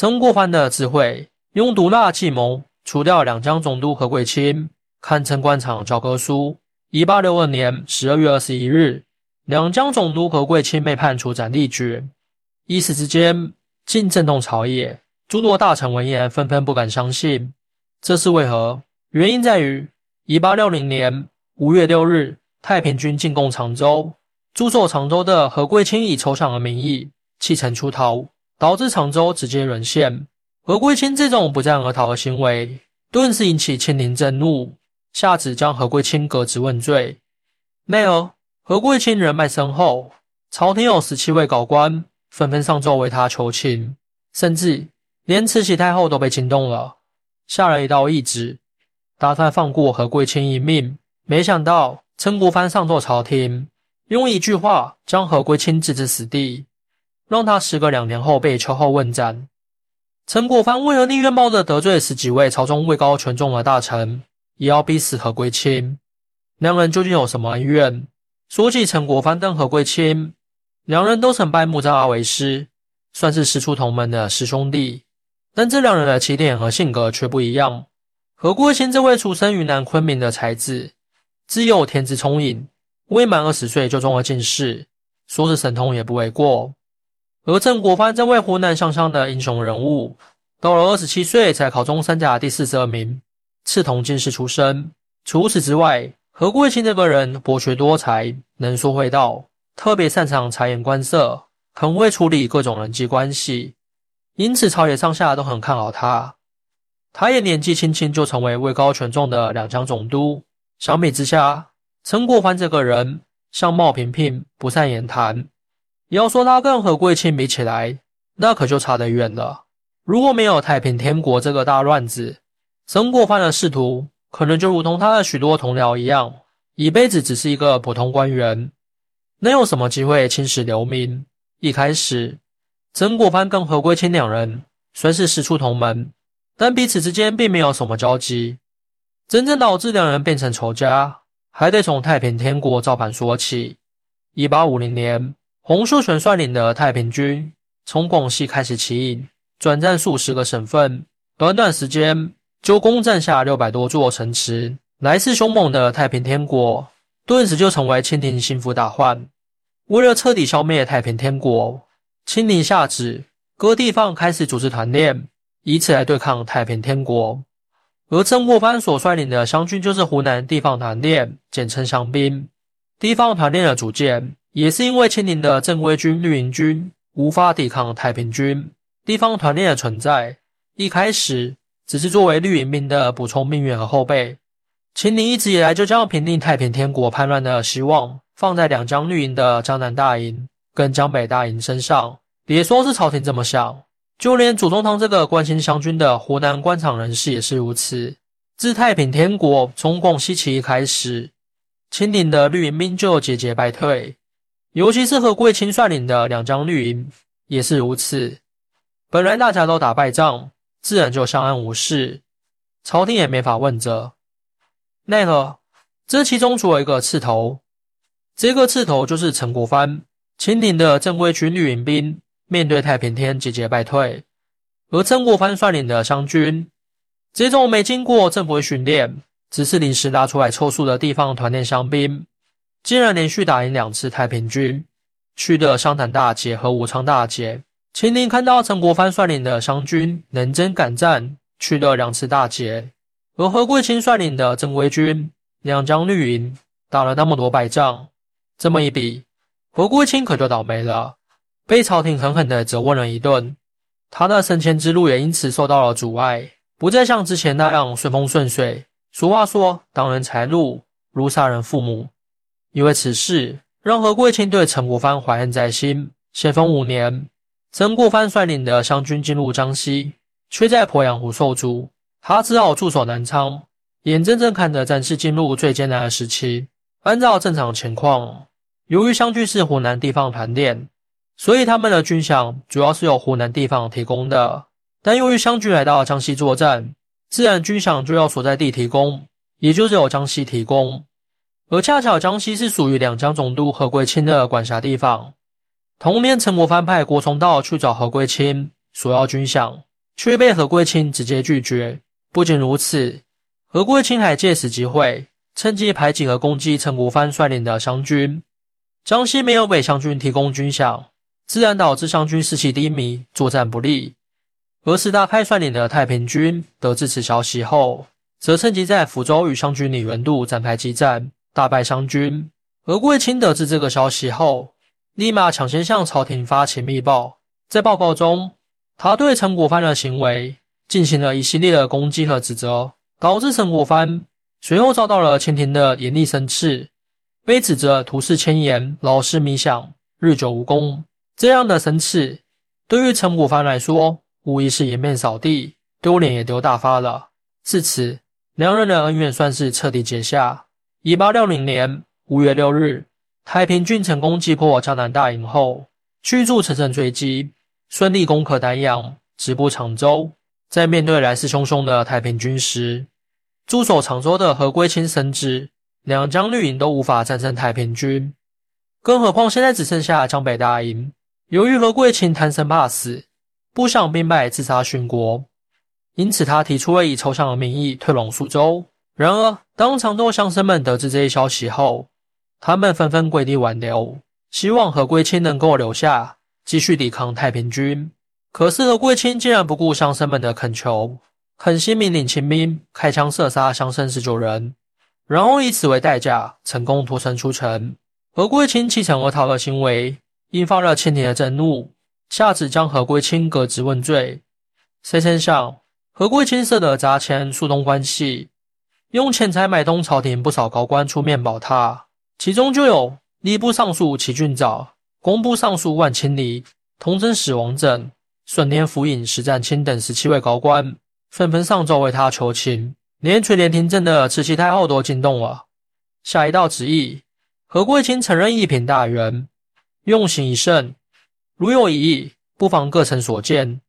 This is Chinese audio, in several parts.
曾国藩的智慧，用毒辣计谋除掉两江总督何桂清，堪称官场教科书。一八六二年十二月二十一日，两江总督何桂清被判处斩立决，一时之间竟震动朝野，诸多大臣闻言纷纷不敢相信。这是为何？原因在于一八六零年五月六日，太平军进攻常州，驻守常州的何桂清以投降的名义弃城出逃，导致常州直接沦陷。何贵清这种不战而逃的行为，顿时引起清廷震怒。下旨将何贵清革职问罪。奈而何贵清人脉深厚，朝廷有十七位高官纷纷上奏为他求情，甚至连慈禧太后都被惊动了，下了一道懿旨，打算放过何贵清一命。没想到曾国藩上奏朝廷，用一句话将何贵清置之死地，让他时隔两年后被秋后问斩。陈国藩为何宁愿冒着得罪十几位朝中位高权重的大臣？也要逼死何贵清，两人究竟有什么恩怨？说起陈国藩跟何贵清，两人都曾拜木扎阿为师，算是师出同门的师兄弟。但这两人的起点和性格却不一样。何贵清这位出生于南昆明的才子，自幼天资聪颖，未满二十岁就中了进士，说是神通也不为过。而陈国藩这位湖南湘乡的英雄人物，到了二十七岁才考中三甲第四十二名。赤铜进士出身。除此之外，何贵清这个人博学多才，能说会道，特别擅长察言观色，很会处理各种人际关系，因此朝野上下都很看好他。他也年纪轻轻就成为位高权重的两江总督。相比之下，陈国藩这个人相貌平平，不善言谈。要说他跟何贵清比起来，那可就差得远了。如果没有太平天国这个大乱子，曾国藩的仕途可能就如同他的许多同僚一样，一辈子只是一个普通官员，能有什么机会青史留名？一开始，曾国藩跟何贵清两人虽是师出同门，但彼此之间并没有什么交集。真正导致两人变成仇家，还得从太平天国造反说起。一八五零年，洪秀全率领的太平军从广西开始起义，转战数十个省份，短短时间。就攻占下六百多座城池，来势凶猛的太平天国顿时就成为清廷心腹大患。为了彻底消灭太平天国，清廷下旨各地方开始组织团练，以此来对抗太平天国。而曾国藩所率领的湘军就是湖南地方团练，简称湘兵。地方团练的组建也是因为清廷的正规军绿营军无法抵抗太平军，地方团练的存在一开始。只是作为绿营兵的补充兵员和后备，清廷一直以来就将平定太平天国叛乱的希望放在两江绿营的江南大营跟江北大营身上。别说是朝廷这么想，就连左宗棠这个关心湘军的湖南官场人士也是如此。自太平天国从广西起义开始，清廷的绿营兵就节节败退，尤其是和贵清率领的两江绿营也是如此。本来大家都打败仗。自然就相安无事，朝廷也没法问责。奈何这其中出了一个刺头，这个刺头就是陈国藩。清廷的正规军绿营兵面对太平天节节败退，而曾国藩率领的湘军，这种没经过正规训练，只是临时拉出来凑数的地方团练乡兵，竟然连续打赢两次太平军，取得湘潭大捷和武昌大捷。清廷看到陈国藩率领的湘军能征敢战，取得两次大捷，而何贵清率领的正规军两江绿营打了那么多败仗，这么一比，何贵清可就倒霉了，被朝廷狠狠地责问了一顿，他的升迁之路也因此受到了阻碍，不再像之前那样顺风顺水。俗话说，当人财路如杀人父母，因为此事让何贵清对陈国藩怀恨在心。咸丰五年。曾国藩率领的湘军进入江西，却在鄱阳湖受阻，他只好驻守南昌，眼睁睁看着战事进入最艰难的时期。按照正常情况，由于湘军是湖南地方团练，所以他们的军饷主要是由湖南地方提供的。但由于湘军来到江西作战，自然军饷就要所在地提供，也就是由江西提供。而恰巧江西是属于两江总督何桂清的管辖地方。同年，陈国藩派郭崇道去找何桂清索要军饷，却被何桂清直接拒绝。不仅如此，何桂清还借此机会趁机排挤和攻击陈国藩率领的湘军。江西没有为湘军提供军饷，自然导致湘军士气低迷，作战不利。而石达开率领的太平军得知此消息后，则趁机在福州与湘军李元度展开激战，大败湘军。何桂清得知这个消息后，立马抢先向朝廷发起密报。在报告中，他对陈国藩的行为进行了一系列的攻击和指责，导致陈国藩随后遭到了清廷的严厉申斥，被指责图事迁言、劳师冥想、日久无功。这样的申斥对于陈国藩来说，无疑是颜面扫地，丢脸也丢大发了。至此，两人的恩怨算是彻底结下。一八六零年五月六日，太平军成功击破江南大营后，驱逐乘胜追击，顺利攻克丹阳，直扑常州。在面对来势汹汹的太平军时，驻守常州的何桂清深知两江绿营都无法战胜太平军，更何况现在只剩下江北大营。由于何桂清贪生怕死，不想兵败自杀殉国，因此他提出了以抽象的名义退拢苏州。然而，当常州乡绅们得知这一消息后，他们纷纷跪地挽留，希望何贵清能够留下，继续抵抗太平军。可是何贵清竟然不顾乡绅们的恳求，狠心命令清兵开枪射杀乡绅十九人，然后以此为代价成功脱身出城。何贵清弃城而逃的行为引发了清廷的震怒，下旨将何贵清革职问罪。谁曾想，何贵清设的砸钱疏通关系，用钱财买通朝廷不少高官出面保他，其中就有吏部尚书齐俊藻、工部尚书万清离、同征使王振。顺天府尹石占清等十七位高官纷纷上奏为他求情，连垂帘听政的慈禧太后都惊动了。下一道旨意：何贵清承认一品大员，用刑已甚，如有异议，不妨各城所见。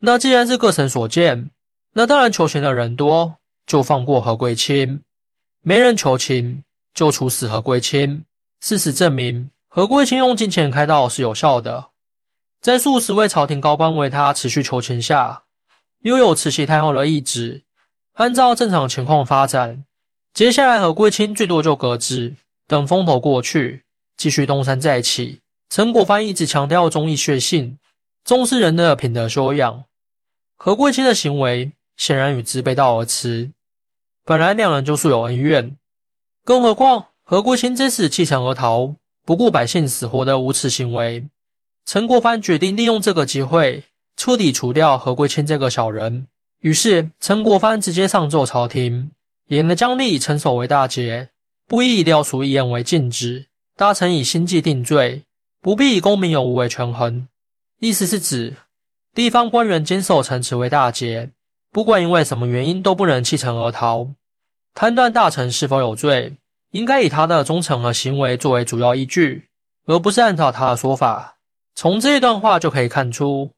那既然是各城所见，那当然求情的人多，就放过何贵清；没人求情，就处死何贵清。事实证明，何贵清用金钱开道是有效的。在数十位朝廷高官为他持续求情下，又有慈禧太后的懿旨，按照正常情况发展，接下来何贵清最多就革职，等风头过去，继续东山再起。陈国藩一直强调忠义血性，重视人的品德修养，何贵清的行为显然与之背道而驰。本来两人就素有恩怨，更何况何桂清这次弃城而逃，不顾百姓死活的无耻行为。陈国藩决定利用这个机会彻底除掉何桂清这个小人。于是，陈国藩直接上奏朝廷，严了将吏陈守为大捷，不以调属一言为禁止。大臣以心计定罪，不必以公民有无为权衡。意思是指地方官员坚守城池为大捷，不管因为什么原因都不能弃城而逃。判断大臣是否有罪，应该以他的忠诚和行为作为主要依据，而不是按照他的说法。从这一段话就可以看出，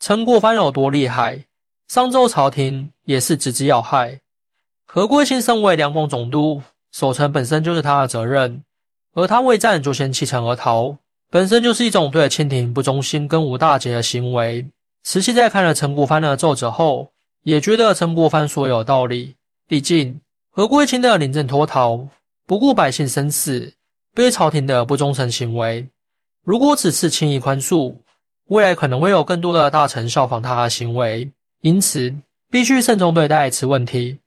陈国藩有多厉害。上周朝廷也是直指要害。何贵清身为两广总督，守城本身就是他的责任，而他未战就先弃城而逃，本身就是一种对清廷不忠心、跟无大节的行为。慈禧在看了陈国藩的奏折后，也觉得陈国藩说有道理。毕竟何贵清的临阵脱逃，不顾百姓生死，对朝廷的不忠诚行为。如果此次轻易宽恕，未来可能会有更多的大臣效仿他的行为，因此必须慎重对待此问题，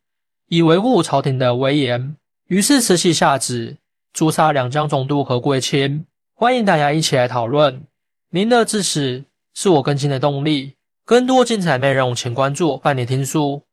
以维护朝廷的威严。于是慈禧下旨诛杀两江总督何贵清。欢迎大家一起来讨论，您的支持是我更新的动力。更多精彩内容，请关注半点听书。